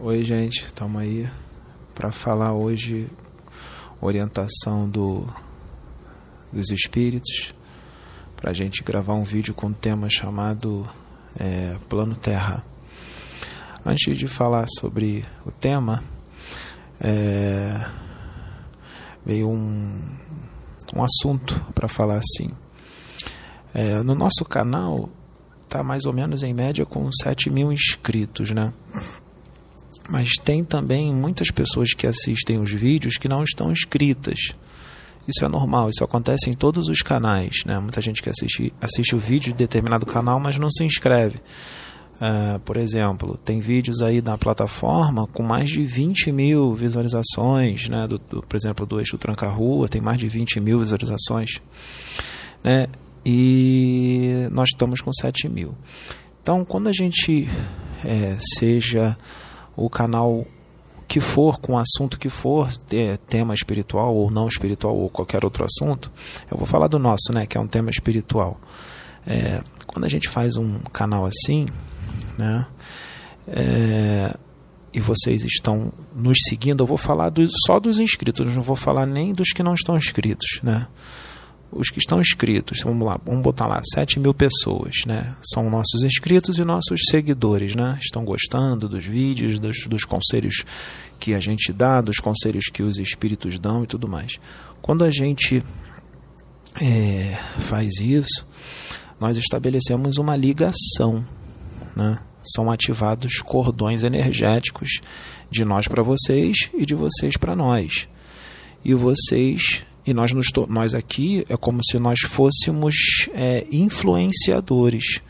Oi, gente, estamos aí para falar hoje orientação do, dos espíritos, para a gente gravar um vídeo com um tema chamado é, Plano Terra. Antes de falar sobre o tema, é, veio um, um assunto para falar assim. É, no nosso canal está mais ou menos em média com 7 mil inscritos, né? Mas tem também muitas pessoas que assistem os vídeos que não estão inscritas. Isso é normal, isso acontece em todos os canais, né? Muita gente que assiste, assiste o vídeo de determinado canal, mas não se inscreve. Uh, por exemplo, tem vídeos aí na plataforma com mais de 20 mil visualizações, né? Do, do, por exemplo, do Eixo Tranca-Rua, tem mais de 20 mil visualizações. Né? e nós estamos com 7 mil. Então, quando a gente é, seja o canal que for, com o assunto que for, tema espiritual ou não espiritual ou qualquer outro assunto, eu vou falar do nosso, né, que é um tema espiritual. É, quando a gente faz um canal assim, né, é, e vocês estão nos seguindo, eu vou falar do, só dos inscritos, não vou falar nem dos que não estão inscritos, né? Os que estão inscritos, vamos lá, vamos botar lá, 7 mil pessoas, né? São nossos inscritos e nossos seguidores, né? Estão gostando dos vídeos, dos, dos conselhos que a gente dá, dos conselhos que os espíritos dão e tudo mais. Quando a gente é, faz isso, nós estabelecemos uma ligação, né? São ativados cordões energéticos de nós para vocês e de vocês para nós. E vocês e nós, nos, nós aqui é como se nós fôssemos é, influenciadores.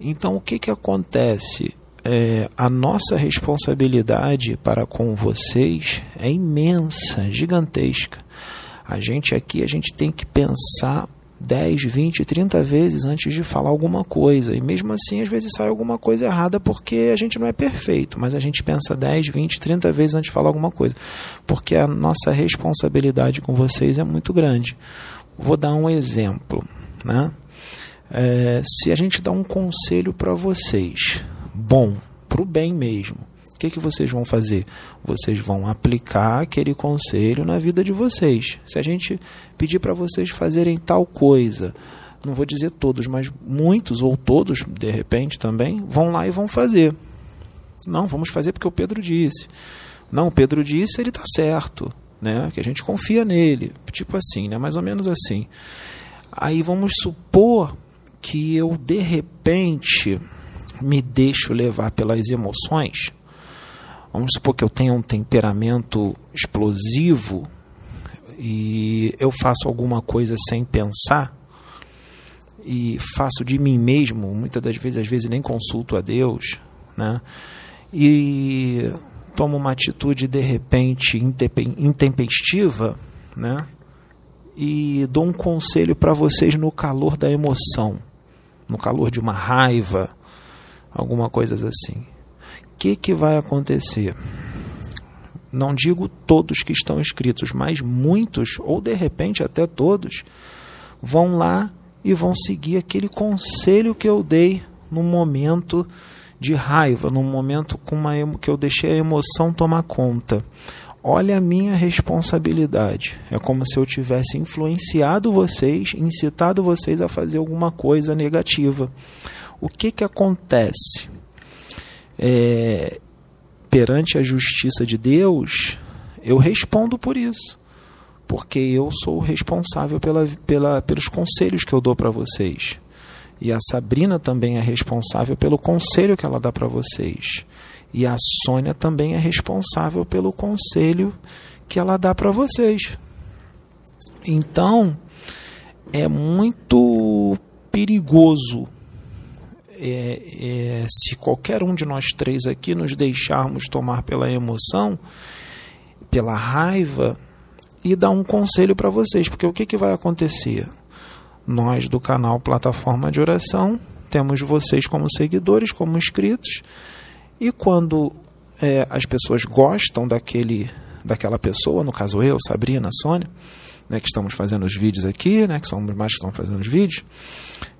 Então, o que, que acontece? É, a nossa responsabilidade para com vocês é imensa, gigantesca. A gente aqui, a gente tem que pensar 10, 20, 30 vezes antes de falar alguma coisa. E mesmo assim, às vezes sai alguma coisa errada porque a gente não é perfeito, mas a gente pensa 10, 20, 30 vezes antes de falar alguma coisa. Porque a nossa responsabilidade com vocês é muito grande. Vou dar um exemplo. Né? É, se a gente dá um conselho para vocês, bom, para o bem mesmo, que, que vocês vão fazer? Vocês vão aplicar aquele conselho na vida de vocês. Se a gente pedir para vocês fazerem tal coisa, não vou dizer todos, mas muitos ou todos, de repente também, vão lá e vão fazer. Não, vamos fazer porque o Pedro disse. Não, o Pedro disse, ele está certo, né? Que a gente confia nele, tipo assim, né? Mais ou menos assim. Aí vamos supor que eu de repente me deixo levar pelas emoções Vamos supor que eu tenha um temperamento explosivo e eu faço alguma coisa sem pensar e faço de mim mesmo, muitas das vezes, às vezes nem consulto a Deus, né? E tomo uma atitude de repente intempestiva, né? E dou um conselho para vocês no calor da emoção, no calor de uma raiva, alguma coisa assim que, que vai acontecer? Não digo todos que estão inscritos, mas muitos, ou de repente até todos, vão lá e vão seguir aquele conselho que eu dei no momento de raiva, no momento com uma, que eu deixei a emoção tomar conta. Olha a minha responsabilidade. É como se eu tivesse influenciado vocês, incitado vocês a fazer alguma coisa negativa. O que, que acontece? É, perante a justiça de Deus, eu respondo por isso. Porque eu sou responsável pela, pela, pelos conselhos que eu dou para vocês. E a Sabrina também é responsável pelo conselho que ela dá para vocês. E a Sônia também é responsável pelo conselho que ela dá para vocês. Então, é muito perigoso é, é, se qualquer um de nós três aqui nos deixarmos tomar pela emoção, pela raiva, e dar um conselho para vocês, porque o que, que vai acontecer? Nós do canal Plataforma de Oração temos vocês como seguidores, como inscritos, e quando é, as pessoas gostam daquele, daquela pessoa, no caso eu, Sabrina, Sônia, né, que estamos fazendo os vídeos aqui, né, que somos mais que estão fazendo os vídeos,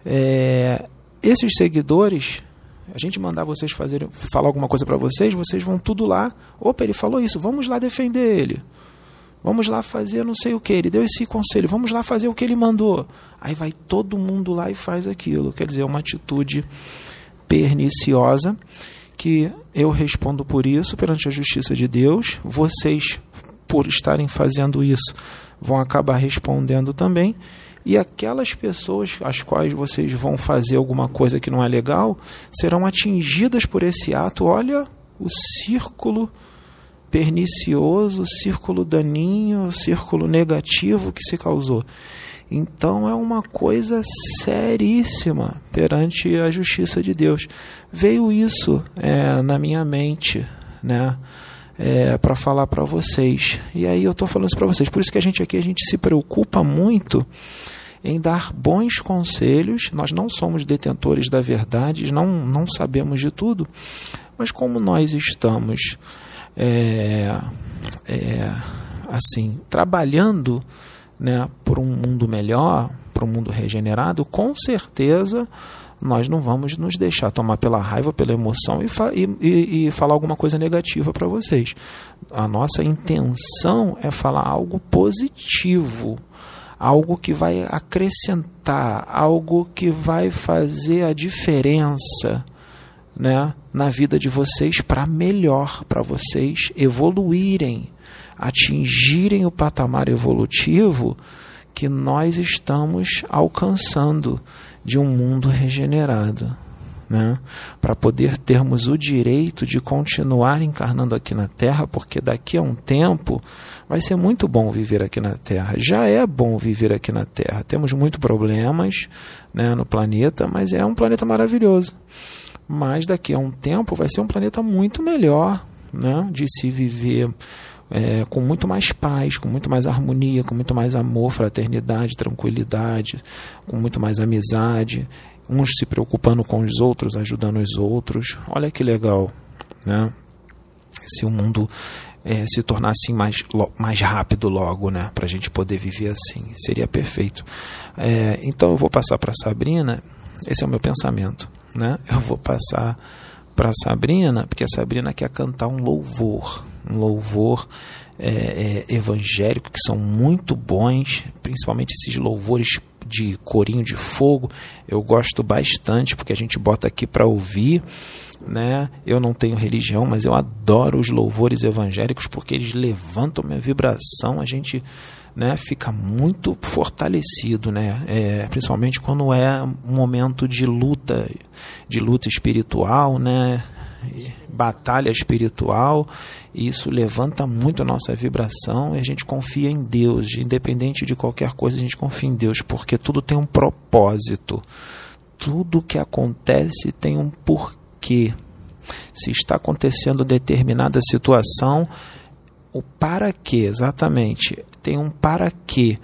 é, esses seguidores A gente mandar vocês fazerem, falar alguma coisa para vocês, vocês vão tudo lá. Opa, ele falou isso, vamos lá defender ele. Vamos lá fazer não sei o que, ele deu esse conselho, vamos lá fazer o que ele mandou. Aí vai todo mundo lá e faz aquilo. Quer dizer, é uma atitude perniciosa que eu respondo por isso perante a justiça de Deus. Vocês, por estarem fazendo isso, vão acabar respondendo também. E aquelas pessoas às quais vocês vão fazer alguma coisa que não é legal serão atingidas por esse ato. Olha o círculo pernicioso, o círculo daninho, o círculo negativo que se causou. Então é uma coisa seríssima perante a justiça de Deus. Veio isso é, na minha mente, né? É, para falar para vocês. E aí eu estou falando isso para vocês. Por isso que a gente aqui a gente se preocupa muito em dar bons conselhos. Nós não somos detentores da verdade, não, não sabemos de tudo, mas como nós estamos é, é, assim trabalhando né, por um mundo melhor, para um mundo regenerado, com certeza nós não vamos nos deixar tomar pela raiva, pela emoção e, fa e, e, e falar alguma coisa negativa para vocês. A nossa intenção é falar algo positivo algo que vai acrescentar, algo que vai fazer a diferença né, na vida de vocês para melhor, para vocês evoluírem, atingirem o patamar evolutivo que nós estamos alcançando de um mundo regenerado né? para poder termos o direito de continuar encarnando aqui na Terra, porque daqui a um tempo vai ser muito bom viver aqui na Terra. Já é bom viver aqui na Terra. Temos muitos problemas né, no planeta, mas é um planeta maravilhoso. Mas daqui a um tempo vai ser um planeta muito melhor né, de se viver. É, com muito mais paz, com muito mais harmonia, com muito mais amor, fraternidade, tranquilidade, com muito mais amizade uns se preocupando com os outros, ajudando os outros. Olha que legal, né? Se o mundo é, se tornasse mais, mais rápido logo, né? Para a gente poder viver assim, seria perfeito. É, então eu vou passar para Sabrina. Esse é o meu pensamento, né? Eu vou passar para Sabrina, porque a Sabrina quer cantar um louvor, um louvor é, é, evangélico que são muito bons, principalmente esses louvores de corinho de fogo, eu gosto bastante porque a gente bota aqui para ouvir, né? Eu não tenho religião, mas eu adoro os louvores evangélicos porque eles levantam minha vibração, a gente né, fica muito fortalecido, né? É, principalmente quando é um momento de luta, de luta espiritual, né? Batalha espiritual, e isso levanta muito a nossa vibração e a gente confia em Deus, independente de qualquer coisa, a gente confia em Deus, porque tudo tem um propósito. Tudo que acontece tem um porquê. Se está acontecendo determinada situação, o para quê, exatamente, tem um para quê,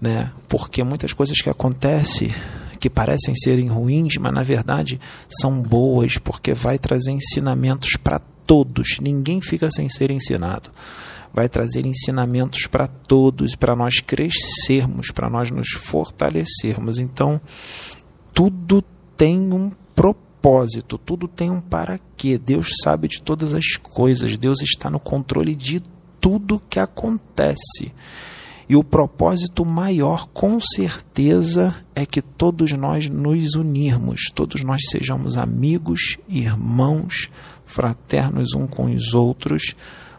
né? Porque muitas coisas que acontecem que parecem serem ruins, mas na verdade são boas, porque vai trazer ensinamentos para todos. Ninguém fica sem ser ensinado. Vai trazer ensinamentos para todos, para nós crescermos, para nós nos fortalecermos. Então, tudo tem um propósito, tudo tem um para quê. Deus sabe de todas as coisas, Deus está no controle de tudo que acontece. E o propósito maior, com certeza, é que todos nós nos unirmos, todos nós sejamos amigos, irmãos, fraternos um com os outros,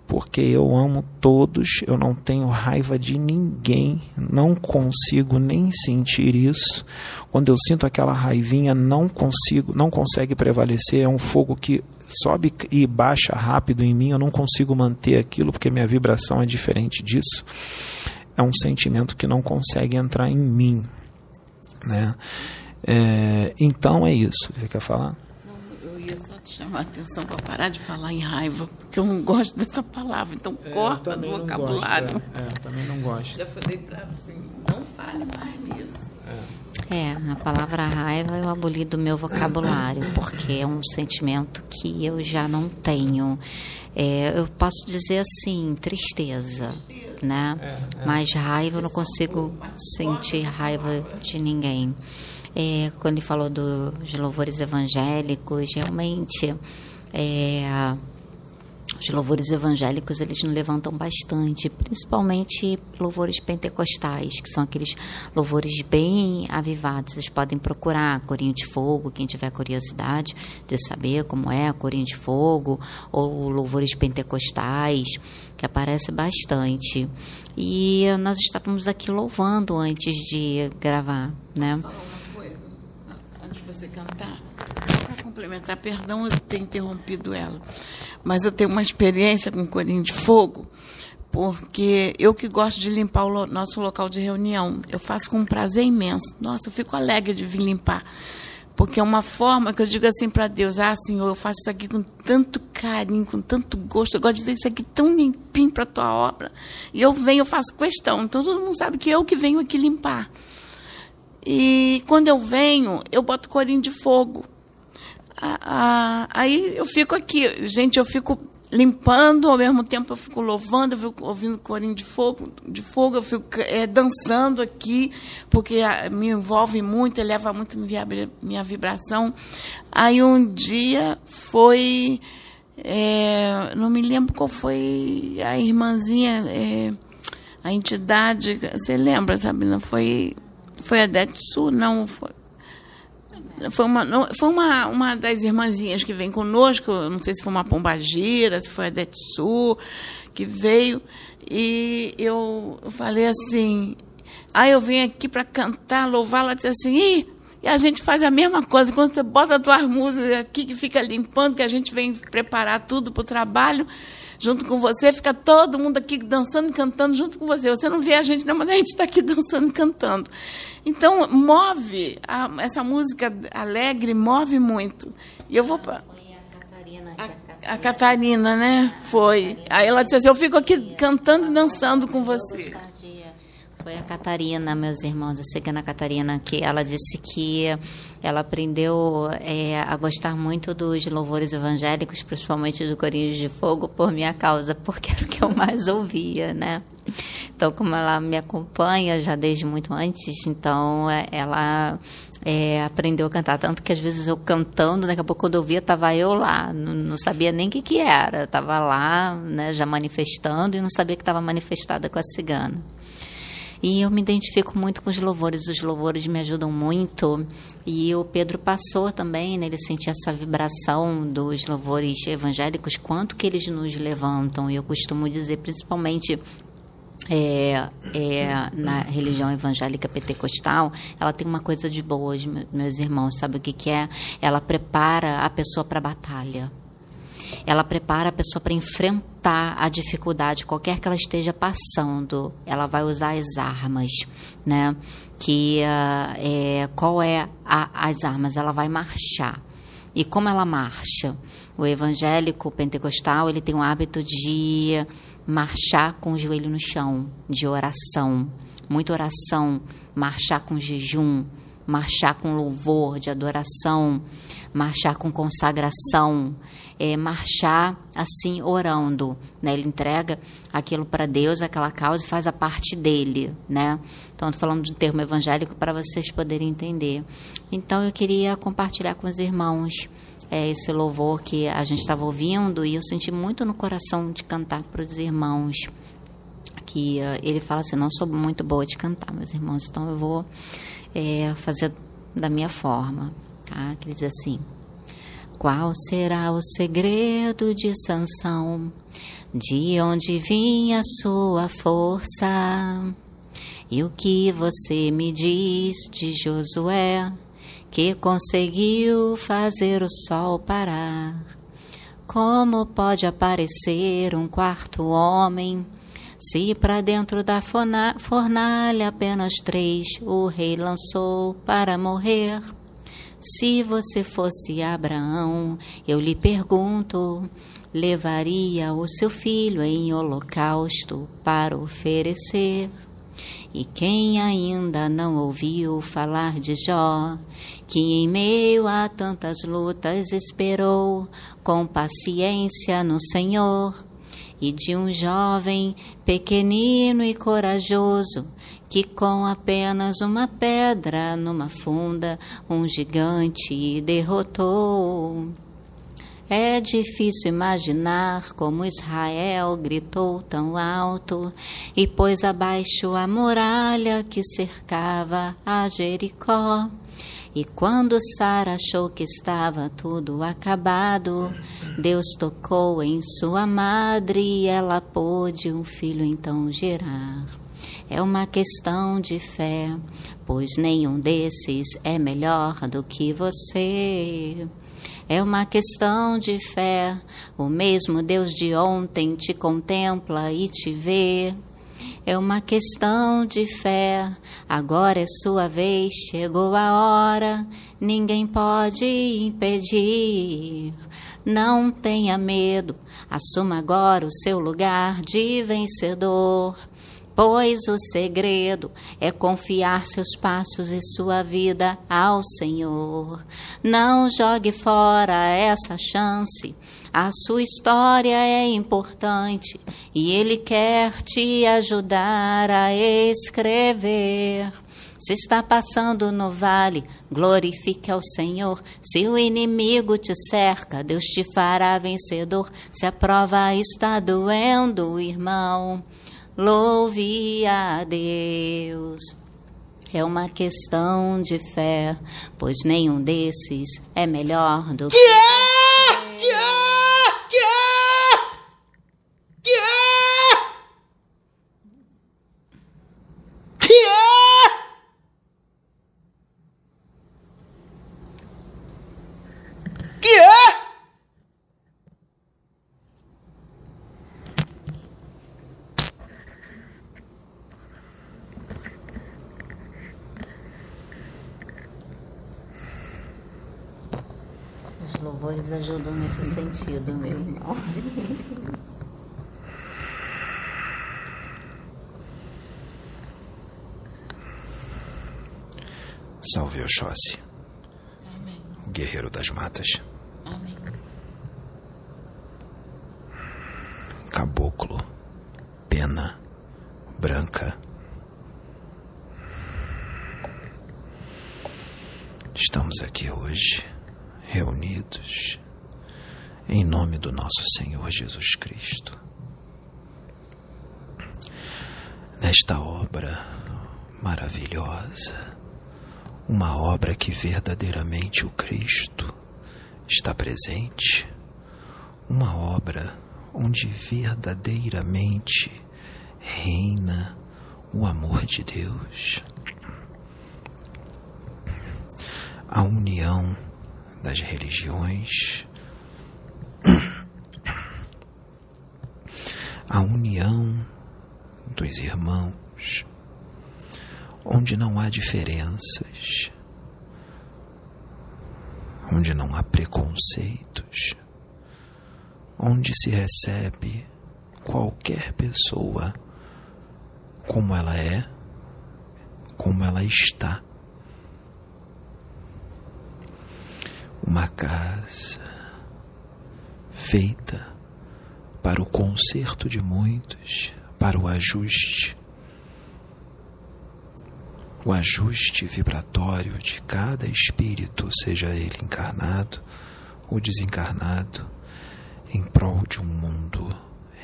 porque eu amo todos, eu não tenho raiva de ninguém, não consigo nem sentir isso. Quando eu sinto aquela raivinha, não consigo, não consegue prevalecer, é um fogo que sobe e baixa rápido em mim, eu não consigo manter aquilo porque minha vibração é diferente disso é um sentimento que não consegue entrar em mim, né? É, então é isso. Você quer falar? Não, eu ia só te chamar a atenção para parar de falar em raiva, porque eu não gosto dessa palavra. Então é, corta do vocabulário. Gosto, é, é, também não gosto. Já falei para assim, não fale mais nisso. É, a palavra raiva eu aboli do meu vocabulário, porque é um sentimento que eu já não tenho. É, eu posso dizer assim, tristeza, né? É, é. Mas raiva eu não consigo sentir raiva de ninguém. é, quando ele falou dos louvores evangélicos, realmente é, os louvores evangélicos eles nos levantam bastante, principalmente louvores pentecostais, que são aqueles louvores bem avivados. Vocês podem procurar Corinho de Fogo, quem tiver curiosidade de saber como é Corinho de Fogo, ou louvores pentecostais, que aparece bastante. E nós estávamos aqui louvando antes de gravar, né? Antes de você cantar, complementar, perdão eu ter interrompido ela mas eu tenho uma experiência com corinho de fogo, porque eu que gosto de limpar o nosso local de reunião, eu faço com um prazer imenso. Nossa, eu fico alegre de vir limpar. Porque é uma forma que eu digo assim para Deus: Ah, Senhor, eu faço isso aqui com tanto carinho, com tanto gosto. Eu gosto de ver isso aqui tão limpinho para a tua obra. E eu venho, eu faço questão. Então todo mundo sabe que eu que venho aqui limpar. E quando eu venho, eu boto corinho de fogo aí eu fico aqui, gente, eu fico limpando, ao mesmo tempo eu fico louvando, eu fico ouvindo corinho de fogo, de fogo eu fico é, dançando aqui, porque a, me envolve muito, eleva muito minha, vibração. Aí um dia foi, é, não me lembro qual foi a irmãzinha, é, a entidade, você lembra, Sabina? Foi, foi a Detsu? Não, foi foi uma, foi uma, uma das irmãzinhas que vem conosco, não sei se foi uma pombagira, se foi a Detsu, que veio, e eu falei assim, aí eu vim aqui para cantar, louvar, ela disse assim, Ih, e a gente faz a mesma coisa, quando você bota as tuas músicas aqui, que fica limpando, que a gente vem preparar tudo para o trabalho, junto com você, fica todo mundo aqui dançando e cantando junto com você. Você não vê a gente, não, mas a gente está aqui dançando e cantando. Então, move, a, essa música alegre move muito. E eu vou para. A, a Catarina, né? Foi. Aí ela disse assim: Eu fico aqui cantando e dançando com você. Foi a Catarina, meus irmãos, a cigana Catarina, que ela disse que ela aprendeu é, a gostar muito dos louvores evangélicos, principalmente do Corinhos de Fogo, por minha causa, porque era o que eu mais ouvia, né? Então, como ela me acompanha já desde muito antes, então é, ela é, aprendeu a cantar. Tanto que às vezes eu cantando, daqui a pouco quando eu via, estava eu lá, não, não, sabia nem o que, que era. Estava lá, né, já manifestando e não sabia que estava manifestada com a cigana. E eu me identifico muito com os louvores, os louvores me ajudam muito. E o Pedro passou também, né, ele sentia essa vibração dos louvores evangélicos, quanto que eles nos levantam. E eu costumo dizer, principalmente é, é, na religião evangélica pentecostal, ela tem uma coisa de boas, meus irmãos, sabe o que, que é? Ela prepara a pessoa para a batalha ela prepara a pessoa para enfrentar a dificuldade, qualquer que ela esteja passando. Ela vai usar as armas, né? Que uh, é, qual é a, as armas? Ela vai marchar. E como ela marcha? O evangélico pentecostal ele tem o hábito de marchar com o joelho no chão, de oração, muita oração, marchar com jejum, marchar com louvor, de adoração, marchar com consagração, é, marchar assim orando, né? Ele entrega aquilo para Deus, aquela causa e faz a parte dele, né? Então, estou falando de um termo evangélico para vocês poderem entender. Então, eu queria compartilhar com os irmãos é, esse louvor que a gente estava ouvindo e eu senti muito no coração de cantar para os irmãos. Que uh, ele fala assim: não sou muito boa de cantar, meus irmãos, então eu vou é, fazer da minha forma. Tá? Que diz assim: Qual será o segredo de Sansão? De onde vinha sua força? E o que você me diz de Josué, que conseguiu fazer o sol parar? Como pode aparecer um quarto homem? Se para dentro da fornalha apenas três o rei lançou para morrer, se você fosse Abraão, eu lhe pergunto, levaria o seu filho em holocausto para oferecer? E quem ainda não ouviu falar de Jó, que em meio a tantas lutas esperou com paciência no Senhor, e de um jovem pequenino e corajoso que com apenas uma pedra numa funda um gigante derrotou. É difícil imaginar como Israel gritou tão alto e pôs abaixo a muralha que cercava a Jericó. E quando Sara achou que estava tudo acabado, Deus tocou em sua madre e ela pôde um filho então gerar. É uma questão de fé, pois nenhum desses é melhor do que você. É uma questão de fé. O mesmo Deus de ontem te contempla e te vê. É uma questão de fé. Agora é sua vez, chegou a hora. Ninguém pode impedir. Não tenha medo, assuma agora o seu lugar de vencedor pois o segredo é confiar seus passos e sua vida ao Senhor. Não jogue fora essa chance. A sua história é importante e Ele quer te ajudar a escrever. Se está passando no vale, glorifique ao Senhor. Se o inimigo te cerca, Deus te fará vencedor. Se a prova está doendo, irmão, louve a Deus. É uma questão de fé, pois nenhum desses é melhor do que. Que é? Que é? Que é? Que é? Que é? Que é? Os louvores ajudam nesse sentido, meu irmão. Salve Oxóssi, Amém. o guerreiro das matas. Amém. Caboclo, pena, branca. Estamos aqui hoje, reunidos, em nome do nosso Senhor Jesus Cristo. Nesta obra maravilhosa, uma obra que verdadeiramente o Cristo está presente, uma obra onde verdadeiramente reina o amor de Deus. A união das religiões, a união dos irmãos, onde não há diferenças, onde não há preconceitos onde se recebe qualquer pessoa como ela é, como ela está. Uma casa feita para o conserto de muitos, para o ajuste, o ajuste vibratório de cada espírito, seja ele encarnado ou desencarnado em prol de um mundo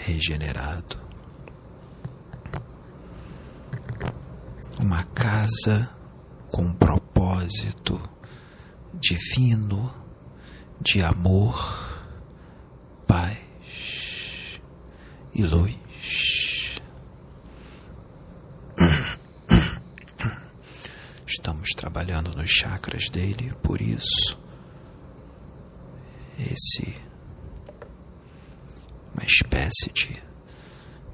regenerado. Uma casa com um propósito divino de amor, paz e luz. Estamos trabalhando nos chakras dele, por isso esse uma espécie de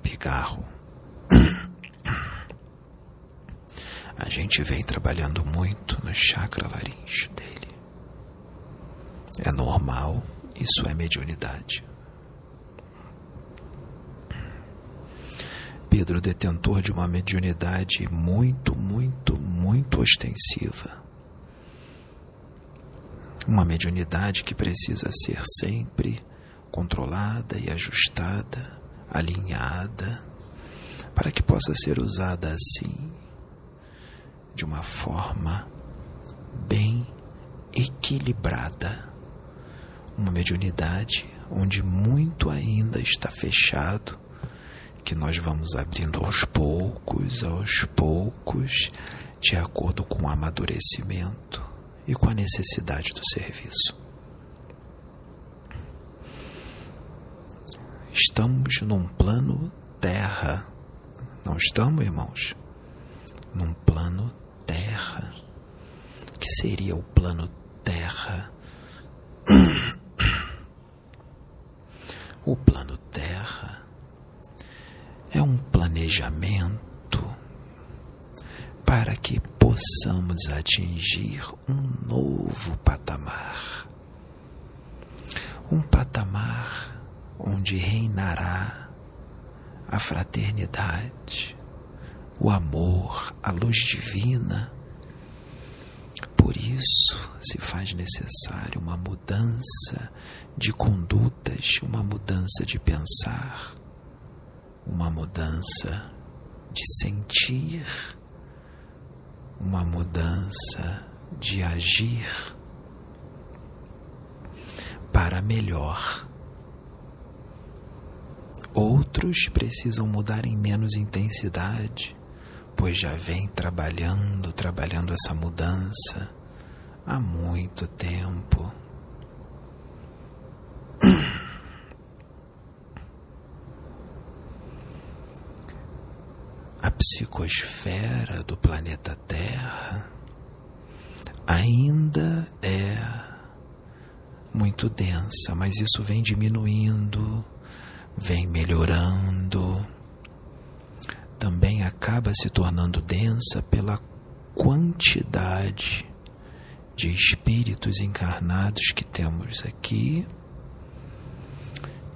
pigarro. A gente vem trabalhando muito no chakra laríngeo dele. É normal, isso é mediunidade. Pedro, detentor de uma mediunidade muito, muito, muito ostensiva. Uma mediunidade que precisa ser sempre controlada e ajustada alinhada, para que possa ser usada assim, de uma forma bem equilibrada. Uma mediunidade onde muito ainda está fechado, que nós vamos abrindo aos poucos, aos poucos, de acordo com o amadurecimento e com a necessidade do serviço. Estamos num plano terra, não estamos, irmãos? Num plano terra. O que seria o plano terra? O plano terra é um planejamento para que possamos atingir um novo patamar. Um patamar onde reinará a fraternidade, o amor, a luz divina. Por isso se faz necessário uma mudança de condutas, uma mudança de pensar, uma mudança de sentir, uma mudança de agir para melhor. Outros precisam mudar em menos intensidade, pois já vem trabalhando, trabalhando essa mudança há muito tempo. Psicosfera do planeta Terra ainda é muito densa, mas isso vem diminuindo, vem melhorando. Também acaba se tornando densa pela quantidade de espíritos encarnados que temos aqui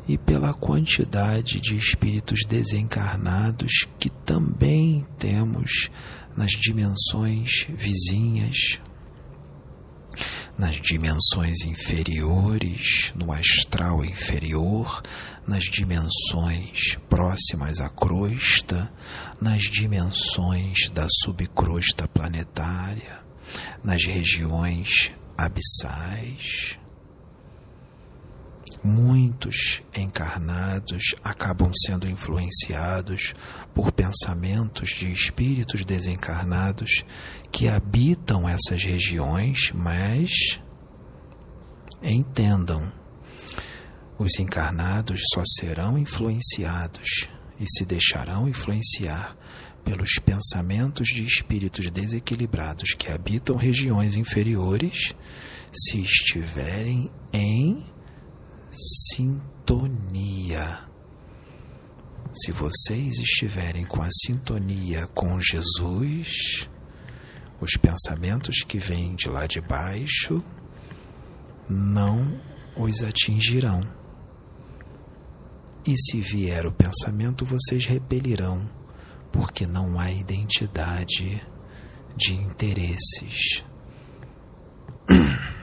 e pela quantidade de espíritos desencarnados que também temos nas dimensões vizinhas, nas dimensões inferiores, no astral inferior, nas dimensões próximas à crosta, nas dimensões da subcrosta planetária, nas regiões abissais. Muitos encarnados acabam sendo influenciados por pensamentos de espíritos desencarnados que habitam essas regiões, mas entendam, os encarnados só serão influenciados e se deixarão influenciar pelos pensamentos de espíritos desequilibrados que habitam regiões inferiores se estiverem em sintonia. Se vocês estiverem com a sintonia com Jesus, os pensamentos que vêm de lá de baixo não os atingirão. E se vier o pensamento, vocês repelirão, porque não há identidade de interesses.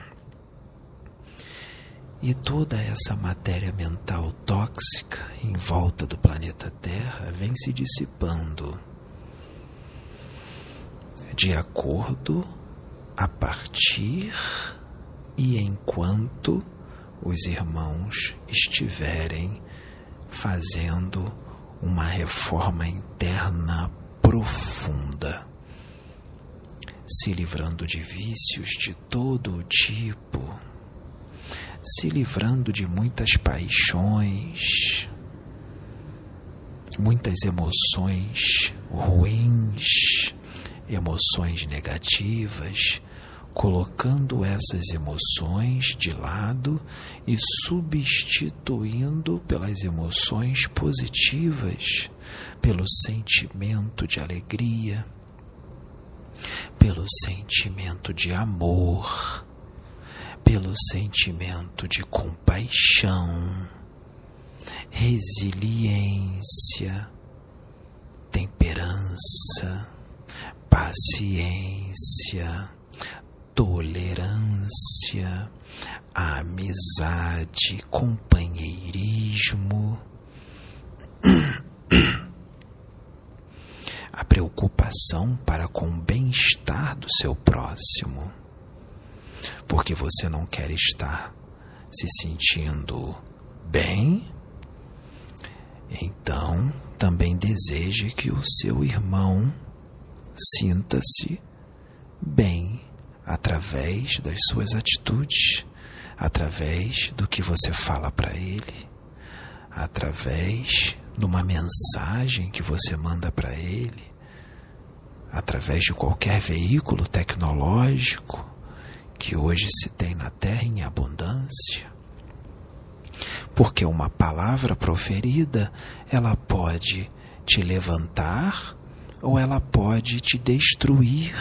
E toda essa matéria mental tóxica em volta do planeta Terra vem se dissipando. De acordo, a partir e enquanto os irmãos estiverem fazendo uma reforma interna profunda, se livrando de vícios de todo o tipo se livrando de muitas paixões, muitas emoções ruins, emoções negativas, colocando essas emoções de lado e substituindo pelas emoções positivas, pelo sentimento de alegria, pelo sentimento de amor pelo sentimento de compaixão, resiliência, temperança, paciência, tolerância, amizade, companheirismo, a preocupação para com o bem-estar do seu próximo porque você não quer estar se sentindo bem, então também deseje que o seu irmão sinta-se bem através das suas atitudes, através do que você fala para ele, através de uma mensagem que você manda para ele, através de qualquer veículo tecnológico que hoje se tem na Terra em abundância. Porque uma palavra proferida, ela pode te levantar ou ela pode te destruir.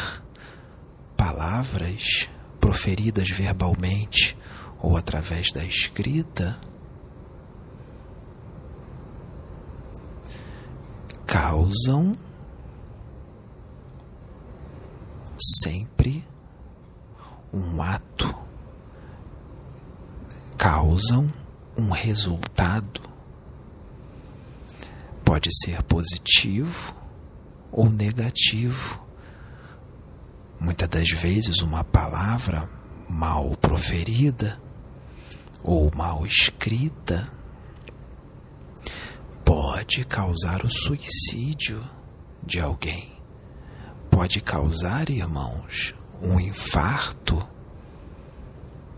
Palavras proferidas verbalmente ou através da escrita causam sempre um ato, causam um resultado. Pode ser positivo ou negativo. Muitas das vezes, uma palavra mal proferida ou mal escrita pode causar o suicídio de alguém. Pode causar, irmãos, um infarto.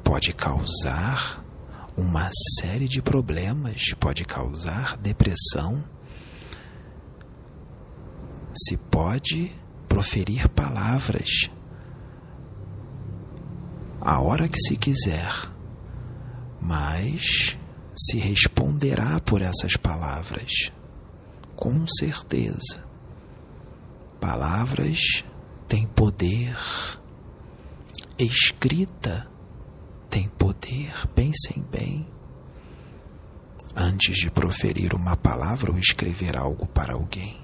Pode causar uma série de problemas, pode causar depressão. Se pode proferir palavras a hora que se quiser, mas se responderá por essas palavras, com certeza. Palavras têm poder, escrita tem poder, pensem bem. Antes de proferir uma palavra ou escrever algo para alguém,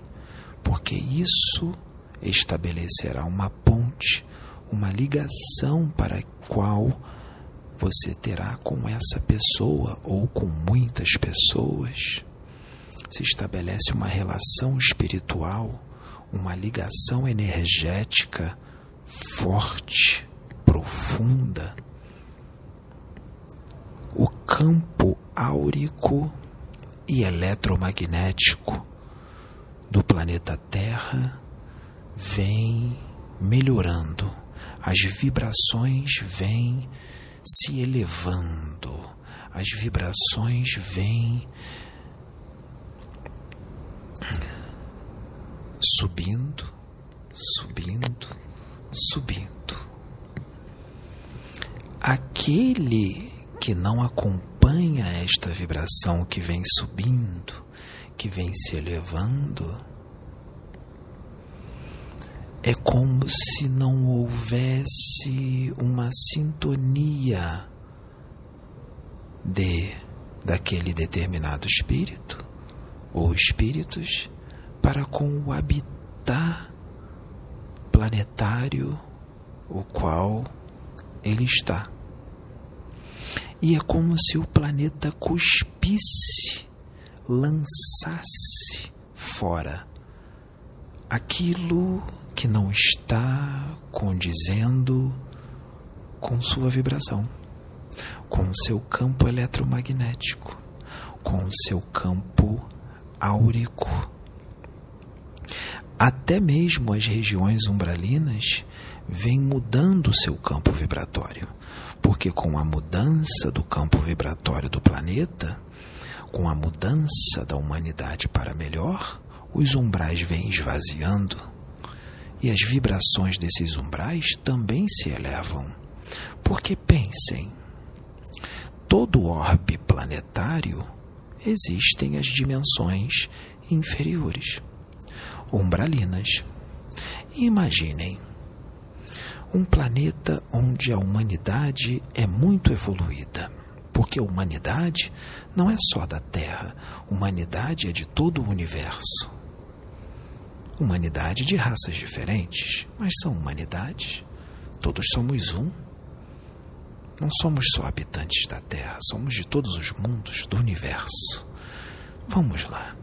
porque isso estabelecerá uma ponte, uma ligação para a qual você terá com essa pessoa ou com muitas pessoas. Se estabelece uma relação espiritual, uma ligação energética forte, profunda. O campo áurico e eletromagnético do planeta Terra vem melhorando, as vibrações vêm se elevando, as vibrações vêm subindo, subindo, subindo. Aquele que não acompanha esta vibração que vem subindo, que vem se elevando, é como se não houvesse uma sintonia de daquele determinado espírito ou espíritos para com o habitat planetário o qual ele está. E é como se o planeta cuspisse, lançasse fora aquilo que não está condizendo com sua vibração, com seu campo eletromagnético, com seu campo áurico. Até mesmo as regiões umbralinas vêm mudando seu campo vibratório, porque com a mudança do campo vibratório do planeta, com a mudança da humanidade para melhor, os umbrais vêm esvaziando e as vibrações desses umbrais também se elevam. Porque pensem, todo orbe planetário existem as dimensões inferiores, umbralinas. Imaginem um planeta onde a humanidade é muito evoluída. Porque a humanidade não é só da Terra, humanidade é de todo o universo humanidade de raças diferentes, mas são humanidades. Todos somos um. Não somos só habitantes da Terra, somos de todos os mundos do universo. Vamos lá.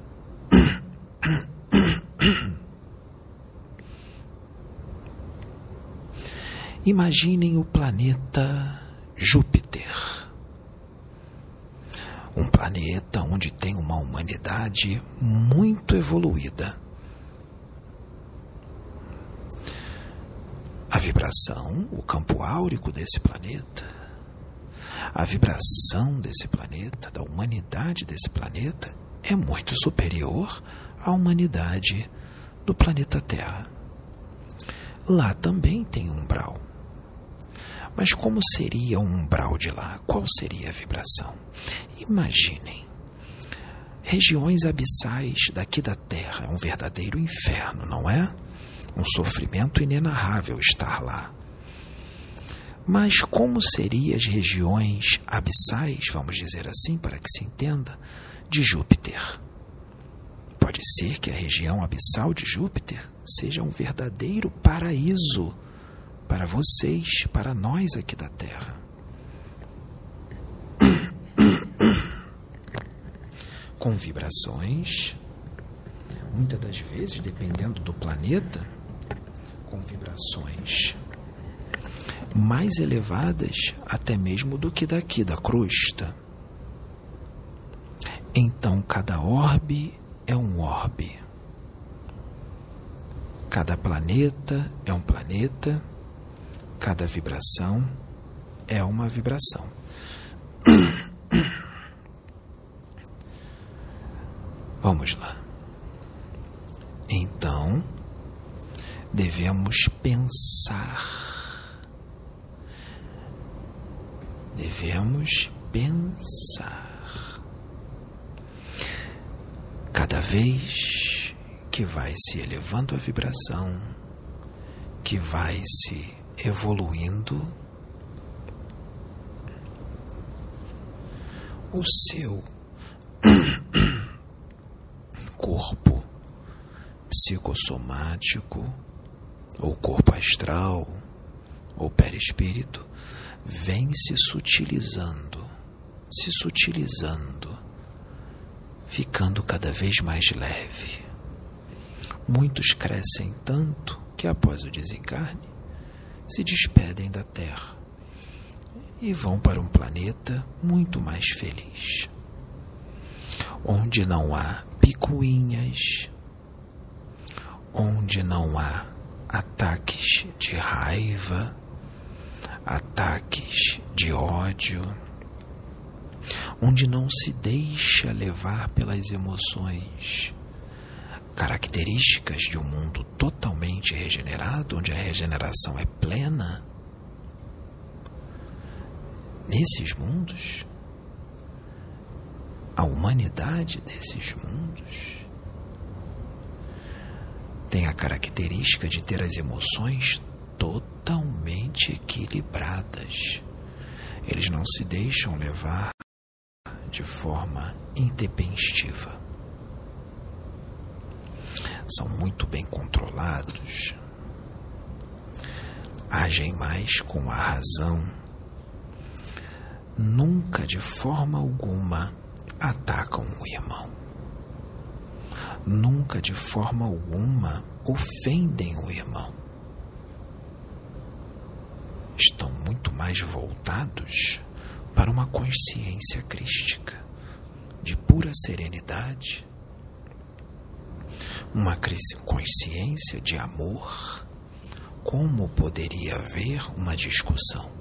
Imaginem o planeta Júpiter. Um planeta onde tem uma humanidade muito evoluída. A vibração, o campo áurico desse planeta, a vibração desse planeta, da humanidade desse planeta, é muito superior à humanidade do planeta Terra. Lá também tem umbral. Mas como seria o umbral de lá? Qual seria a vibração? Imaginem. Regiões abissais daqui da Terra é um verdadeiro inferno, não é? Um sofrimento inenarrável estar lá. Mas como seriam as regiões abissais, vamos dizer assim, para que se entenda, de Júpiter? Pode ser que a região abissal de Júpiter seja um verdadeiro paraíso para vocês, para nós aqui da Terra. Com vibrações, muitas das vezes, dependendo do planeta, com vibrações mais elevadas até mesmo do que daqui da crosta. Então, cada orbe é um orbe. Cada planeta é um planeta, cada vibração é uma vibração. Vamos lá. Então, devemos pensar. Devemos pensar. Cada vez que vai se elevando a vibração, que vai se evoluindo, o seu corpo psicossomático, ou corpo astral, ou perispírito, vem se sutilizando, se sutilizando, ficando cada vez mais leve. Muitos crescem tanto que após o desencarne se despedem da Terra e vão para um planeta muito mais feliz, onde não há picuinhas, onde não há ataques de raiva, ataques de ódio, onde não se deixa levar pelas emoções, características de um mundo totalmente regenerado, onde a regeneração é plena. Nesses mundos, a humanidade desses mundos tem a característica de ter as emoções totalmente equilibradas. Eles não se deixam levar de forma intempestiva. São muito bem controlados, agem mais com a razão, nunca de forma alguma atacam o irmão nunca de forma alguma ofendem o irmão. Estão muito mais voltados para uma consciência crística, de pura serenidade, uma consciência de amor. Como poderia haver uma discussão?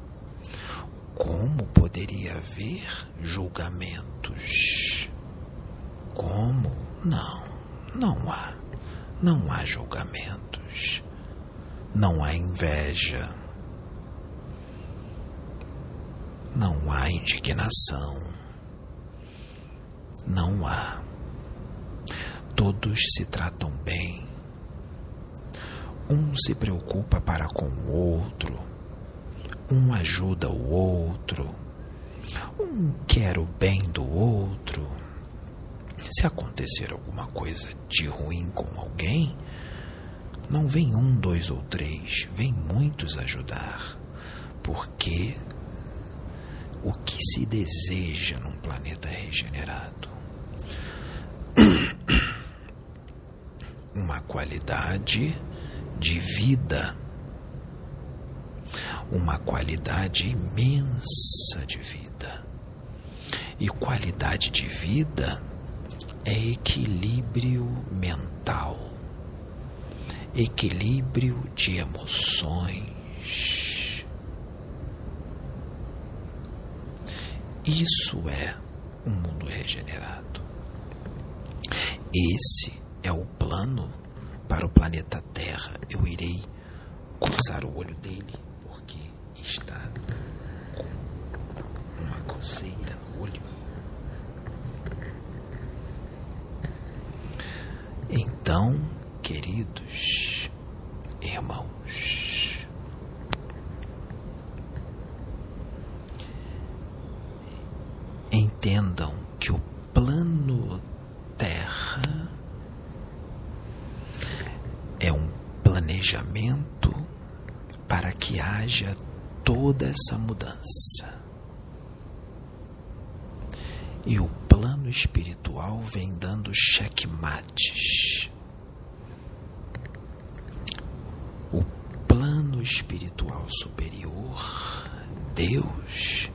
Como poderia haver julgamentos? Como? Não. Não há. Não há julgamentos. Não há inveja. Não há indignação. Não há. Todos se tratam bem. Um se preocupa para com o outro. Um ajuda o outro. Um quer o bem do outro se acontecer alguma coisa de ruim com alguém, não vem um, dois ou três, vem muitos ajudar, porque o que se deseja num planeta regenerado? Uma qualidade de vida, uma qualidade imensa de vida. E qualidade de vida é equilíbrio mental, equilíbrio de emoções. Isso é um mundo regenerado. Esse é o plano para o planeta Terra. Eu irei coçar o olho dele porque está com uma coceira no olho. Então, queridos irmãos, entendam que o plano Terra é um planejamento para que haja toda essa mudança. E o plano espiritual vem dando checkmates. O plano espiritual superior, Deus,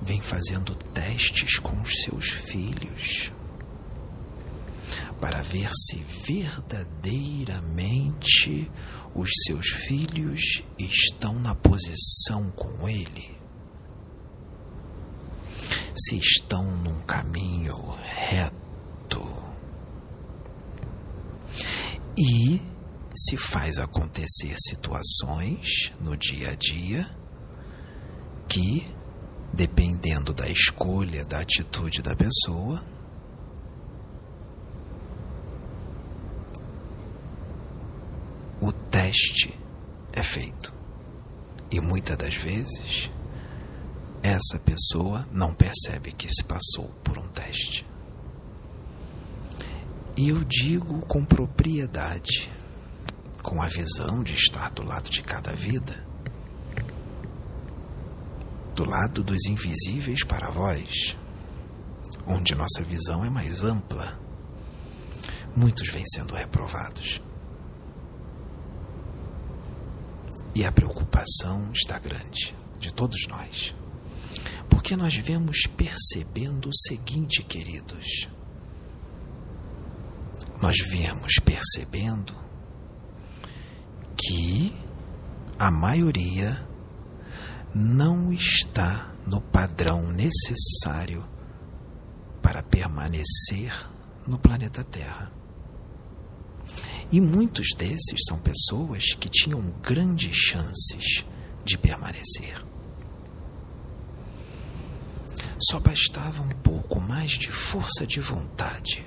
vem fazendo testes com os seus filhos para ver se verdadeiramente os seus filhos estão na posição com ele, se estão num caminho reto. E se faz acontecer situações no dia a dia que, dependendo da escolha, da atitude da pessoa, o teste é feito. E muitas das vezes, essa pessoa não percebe que se passou por um teste. E eu digo com propriedade, com a visão de estar do lado de cada vida, do lado dos invisíveis para vós, onde nossa visão é mais ampla. Muitos vêm sendo reprovados. E a preocupação está grande de todos nós. Porque nós vemos percebendo o seguinte, queridos. Nós viemos percebendo que a maioria não está no padrão necessário para permanecer no planeta Terra. E muitos desses são pessoas que tinham grandes chances de permanecer. Só bastava um pouco mais de força de vontade.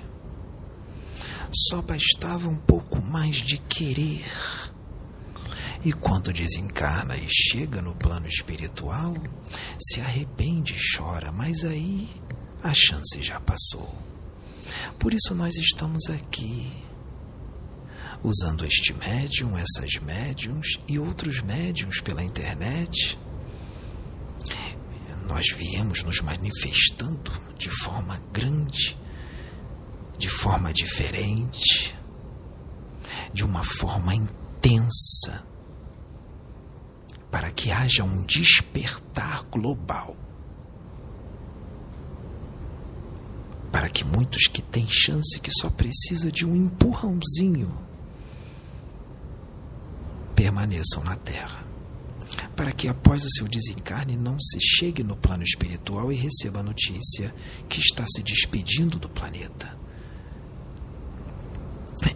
Só bastava um pouco mais de querer. E quando desencarna e chega no plano espiritual, se arrepende e chora, mas aí a chance já passou. Por isso nós estamos aqui usando este médium, essas médiums e outros médiums pela internet. Nós viemos nos manifestando de forma grande, de forma diferente, de uma forma intensa, para que haja um despertar global. Para que muitos que têm chance que só precisa de um empurrãozinho permaneçam na Terra, para que após o seu desencarne não se chegue no plano espiritual e receba a notícia que está se despedindo do planeta.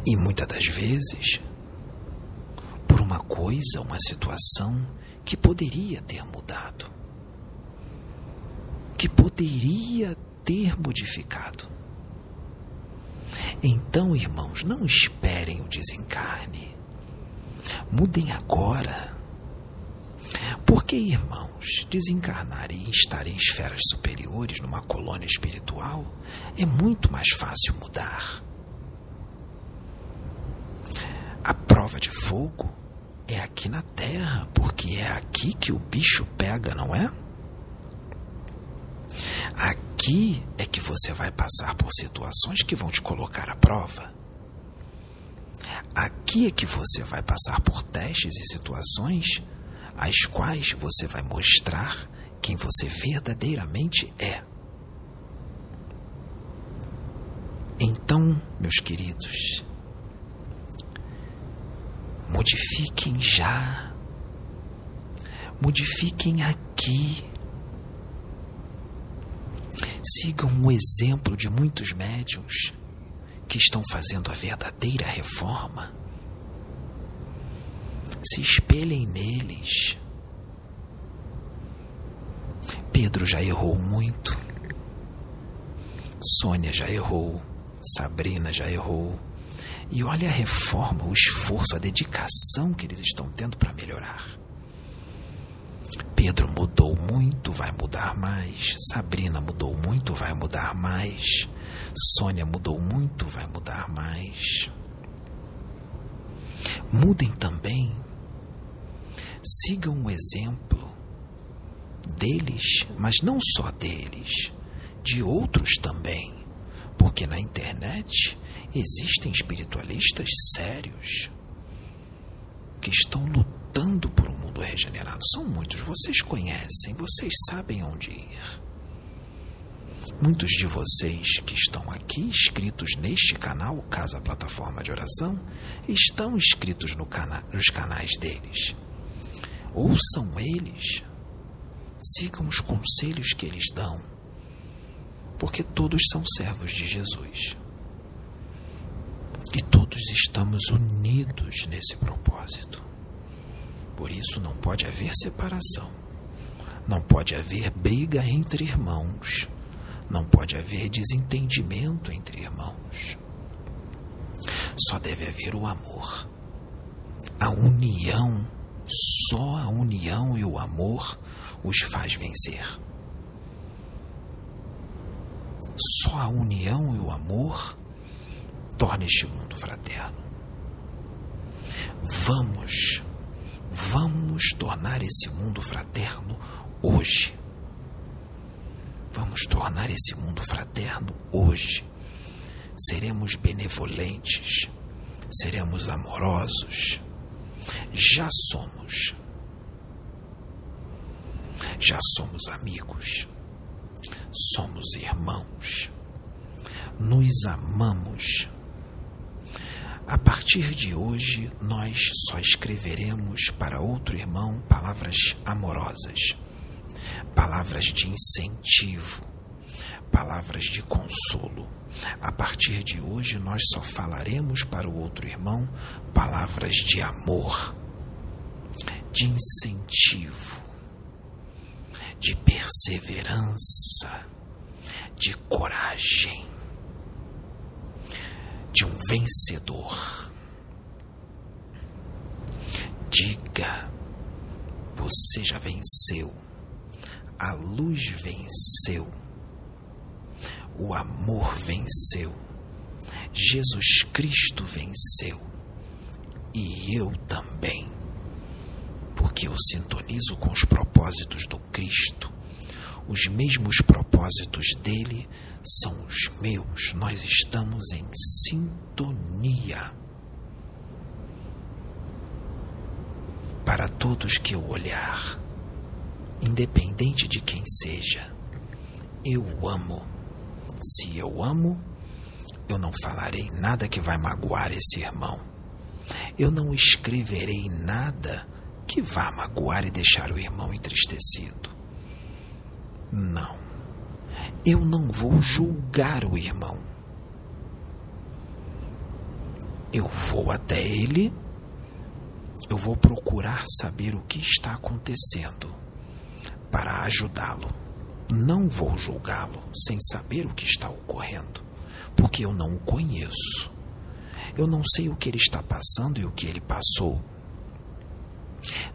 E muitas das vezes, por uma coisa, uma situação que poderia ter mudado, que poderia ter modificado. Então, irmãos, não esperem o desencarne. Mudem agora. Porque, irmãos, desencarnar e estar em esferas superiores, numa colônia espiritual, é muito mais fácil mudar. A prova de fogo é aqui na Terra, porque é aqui que o bicho pega, não é? Aqui é que você vai passar por situações que vão te colocar à prova. Aqui é que você vai passar por testes e situações as quais você vai mostrar quem você verdadeiramente é. Então, meus queridos, modifiquem já, modifiquem aqui. Sigam o exemplo de muitos médiums que estão fazendo a verdadeira reforma. Se espelhem neles. Pedro já errou muito. Sônia já errou. Sabrina já errou. E olha a reforma, o esforço, a dedicação que eles estão tendo para melhorar. Pedro mudou muito, vai mudar mais. Sabrina mudou muito, vai mudar mais. Sônia mudou muito, vai mudar mais. Mudem também. Sigam o exemplo deles, mas não só deles, de outros também. Porque na internet existem espiritualistas sérios que estão lutando por um mundo regenerado. São muitos, vocês conhecem, vocês sabem onde ir. Muitos de vocês que estão aqui inscritos neste canal, Casa Plataforma de Oração, estão inscritos no cana nos canais deles. Ouçam eles, sigam os conselhos que eles dão, porque todos são servos de Jesus. E todos estamos unidos nesse propósito. Por isso não pode haver separação, não pode haver briga entre irmãos não pode haver desentendimento entre irmãos. Só deve haver o amor. A união, só a união e o amor os faz vencer. Só a união e o amor torna este mundo fraterno. Vamos, vamos tornar esse mundo fraterno hoje. Vamos tornar esse mundo fraterno hoje. Seremos benevolentes, seremos amorosos. Já somos. Já somos amigos. Somos irmãos. Nos amamos. A partir de hoje, nós só escreveremos para outro irmão palavras amorosas palavras de incentivo, palavras de consolo. A partir de hoje, nós só falaremos para o outro irmão palavras de amor, de incentivo, de perseverança, de coragem, de um vencedor. Diga, você já venceu a luz venceu, o amor venceu, Jesus Cristo venceu e eu também, porque eu sintonizo com os propósitos do Cristo. Os mesmos propósitos dele são os meus, nós estamos em sintonia. Para todos que eu olhar, independente de quem seja. Eu amo. Se eu amo, eu não falarei nada que vai magoar esse irmão. Eu não escreverei nada que vá magoar e deixar o irmão entristecido. Não. Eu não vou julgar o irmão. Eu vou até ele, eu vou procurar saber o que está acontecendo para ajudá-lo. Não vou julgá-lo sem saber o que está ocorrendo, porque eu não o conheço. Eu não sei o que ele está passando e o que ele passou.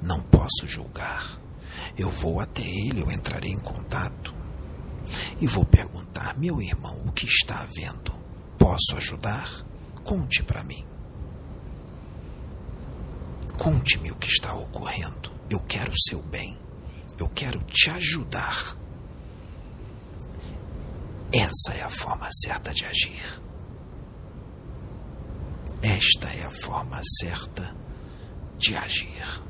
Não posso julgar. Eu vou até ele, eu entrarei em contato e vou perguntar: meu irmão, o que está havendo? Posso ajudar? Conte para mim. Conte-me o que está ocorrendo. Eu quero o seu bem. Eu quero te ajudar. Essa é a forma certa de agir. Esta é a forma certa de agir.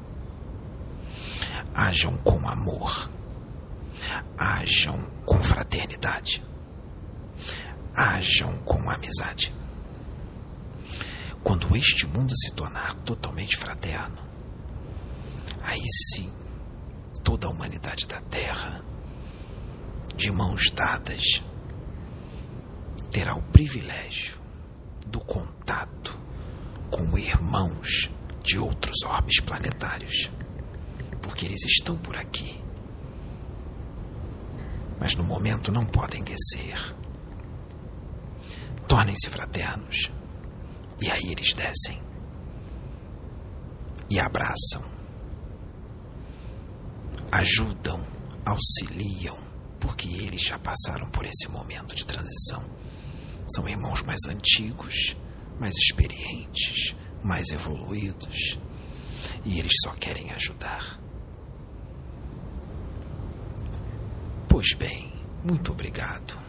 Ajam com amor. Ajam com fraternidade. Ajam com amizade. Quando este mundo se tornar totalmente fraterno, aí sim toda a humanidade da Terra, de mãos dadas, terá o privilégio do contato com irmãos de outros orbes planetários, porque eles estão por aqui, mas no momento não podem descer. Tornem-se fraternos, e aí eles descem e abraçam, ajudam, auxiliam, porque eles já passaram por esse momento de transição. São irmãos mais antigos, mais experientes, mais evoluídos. E eles só querem ajudar. Pois bem, muito obrigado.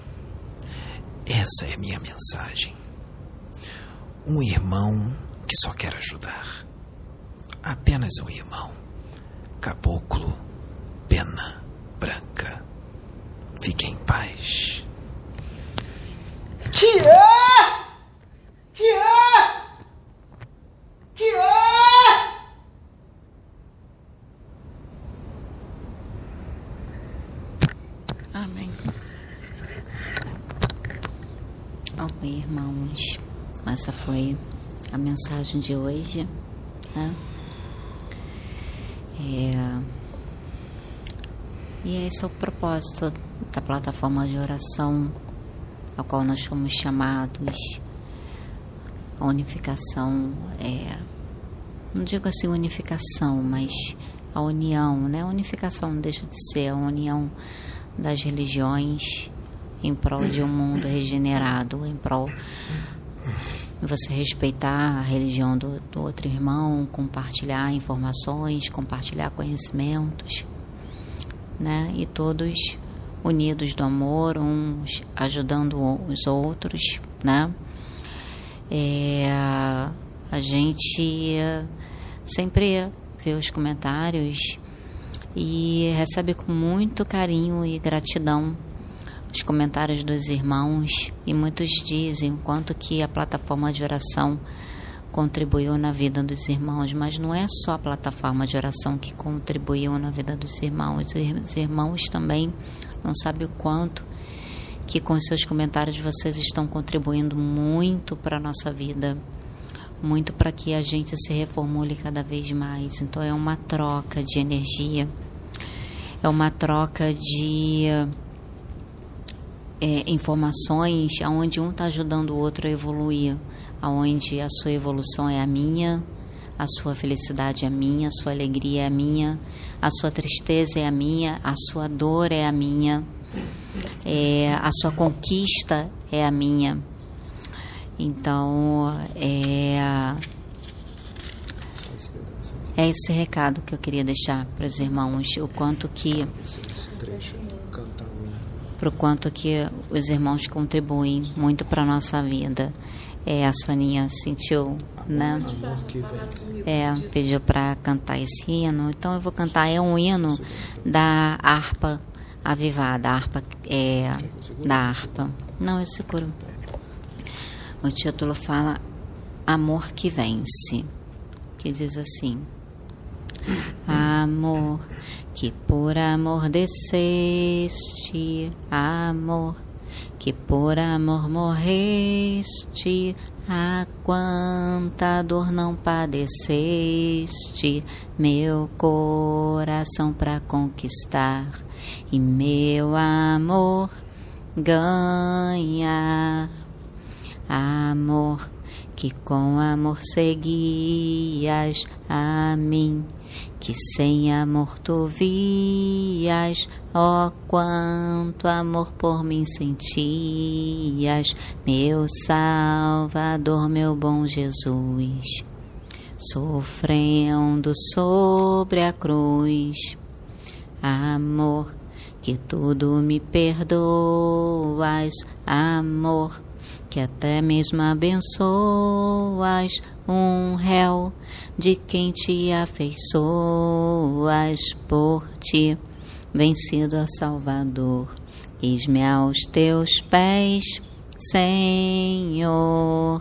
Essa é a minha mensagem. Um irmão que só quer ajudar. Apenas um irmão. Caboclo, pena branca. Fique em paz. Que é? Que é? Que é? Amém. Ok, irmãos. Essa foi a mensagem de hoje. Né? É... E esse é o propósito da plataforma de oração a qual nós fomos chamados. A unificação é. Não digo assim unificação, mas a união, né? A unificação não deixa de ser a união das religiões em prol de um mundo regenerado, em prol de você respeitar a religião do, do outro irmão, compartilhar informações, compartilhar conhecimentos, né? E todos unidos do amor, uns ajudando os outros, né? É, a gente sempre vê os comentários e recebe com muito carinho e gratidão os comentários dos irmãos. E muitos dizem o quanto que a plataforma de oração contribuiu na vida dos irmãos, mas não é só a plataforma de oração que contribuiu na vida dos irmãos, os irmãos também não sabem o quanto que com seus comentários vocês estão contribuindo muito para a nossa vida, muito para que a gente se reformule cada vez mais. Então é uma troca de energia, é uma troca de é, informações onde um está ajudando o outro a evoluir, aonde a sua evolução é a minha, a sua felicidade é a minha, a sua alegria é a minha, a sua tristeza é a minha, a sua dor é a minha, é, a sua conquista é a minha. Então, é, é esse recado que eu queria deixar para os irmãos, o quanto que para o quanto que os irmãos contribuem muito para a nossa vida. É, a Soninha sentiu, né? É, pediu para cantar esse hino. Então eu vou cantar, é um hino da harpa avivada, a harpa é, da harpa. Não, eu seguro. O título fala Amor que Vence, que diz assim: Amor que por amor desceste, amor que por amor morreste, a quanta dor não padeceste, meu coração para conquistar e meu amor ganhar. Amor que com amor seguias a mim que sem amor tu vias, ó oh, quanto amor por mim sentias, meu Salvador, meu bom Jesus, sofrendo sobre a cruz, amor que tudo me perdoas, amor que até mesmo abençoas um réu de quem te afeiçoas por ti, vencido a Salvador. Eis-me aos teus pés, Senhor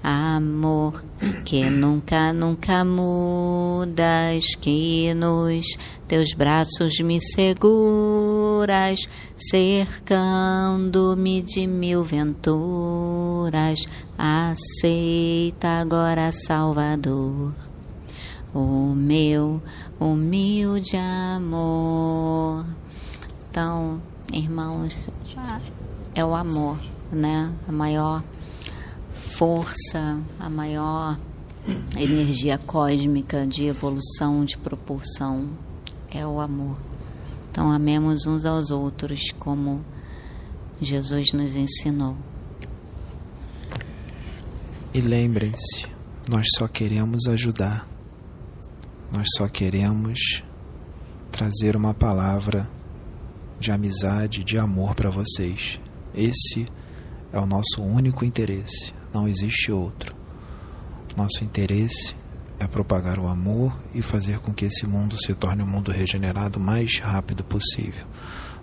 amor que nunca, nunca mudas, que nos teus braços me seguras, cercando-me de mil venturas. Aceita agora, Salvador, o meu humilde amor. Então, irmãos, é o amor, né? A maior força, a maior energia cósmica de evolução, de propulsão, é o amor. Então, amemos uns aos outros como Jesus nos ensinou. E lembrem-se, nós só queremos ajudar, nós só queremos trazer uma palavra de amizade, de amor para vocês. Esse é o nosso único interesse não existe outro. Nosso interesse é propagar o amor e fazer com que esse mundo se torne um mundo regenerado o mais rápido possível.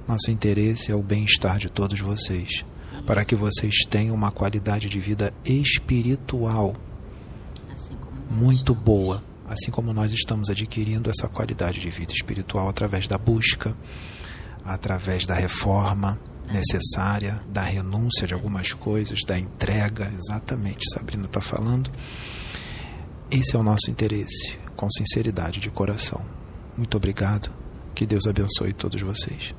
Nosso interesse é o bem-estar de todos vocês, para que vocês tenham uma qualidade de vida espiritual muito boa, assim como nós estamos adquirindo essa qualidade de vida espiritual através da busca, através da reforma necessária, da renúncia de algumas coisas, da entrega, exatamente, Sabrina está falando. Esse é o nosso interesse, com sinceridade de coração. Muito obrigado, que Deus abençoe todos vocês.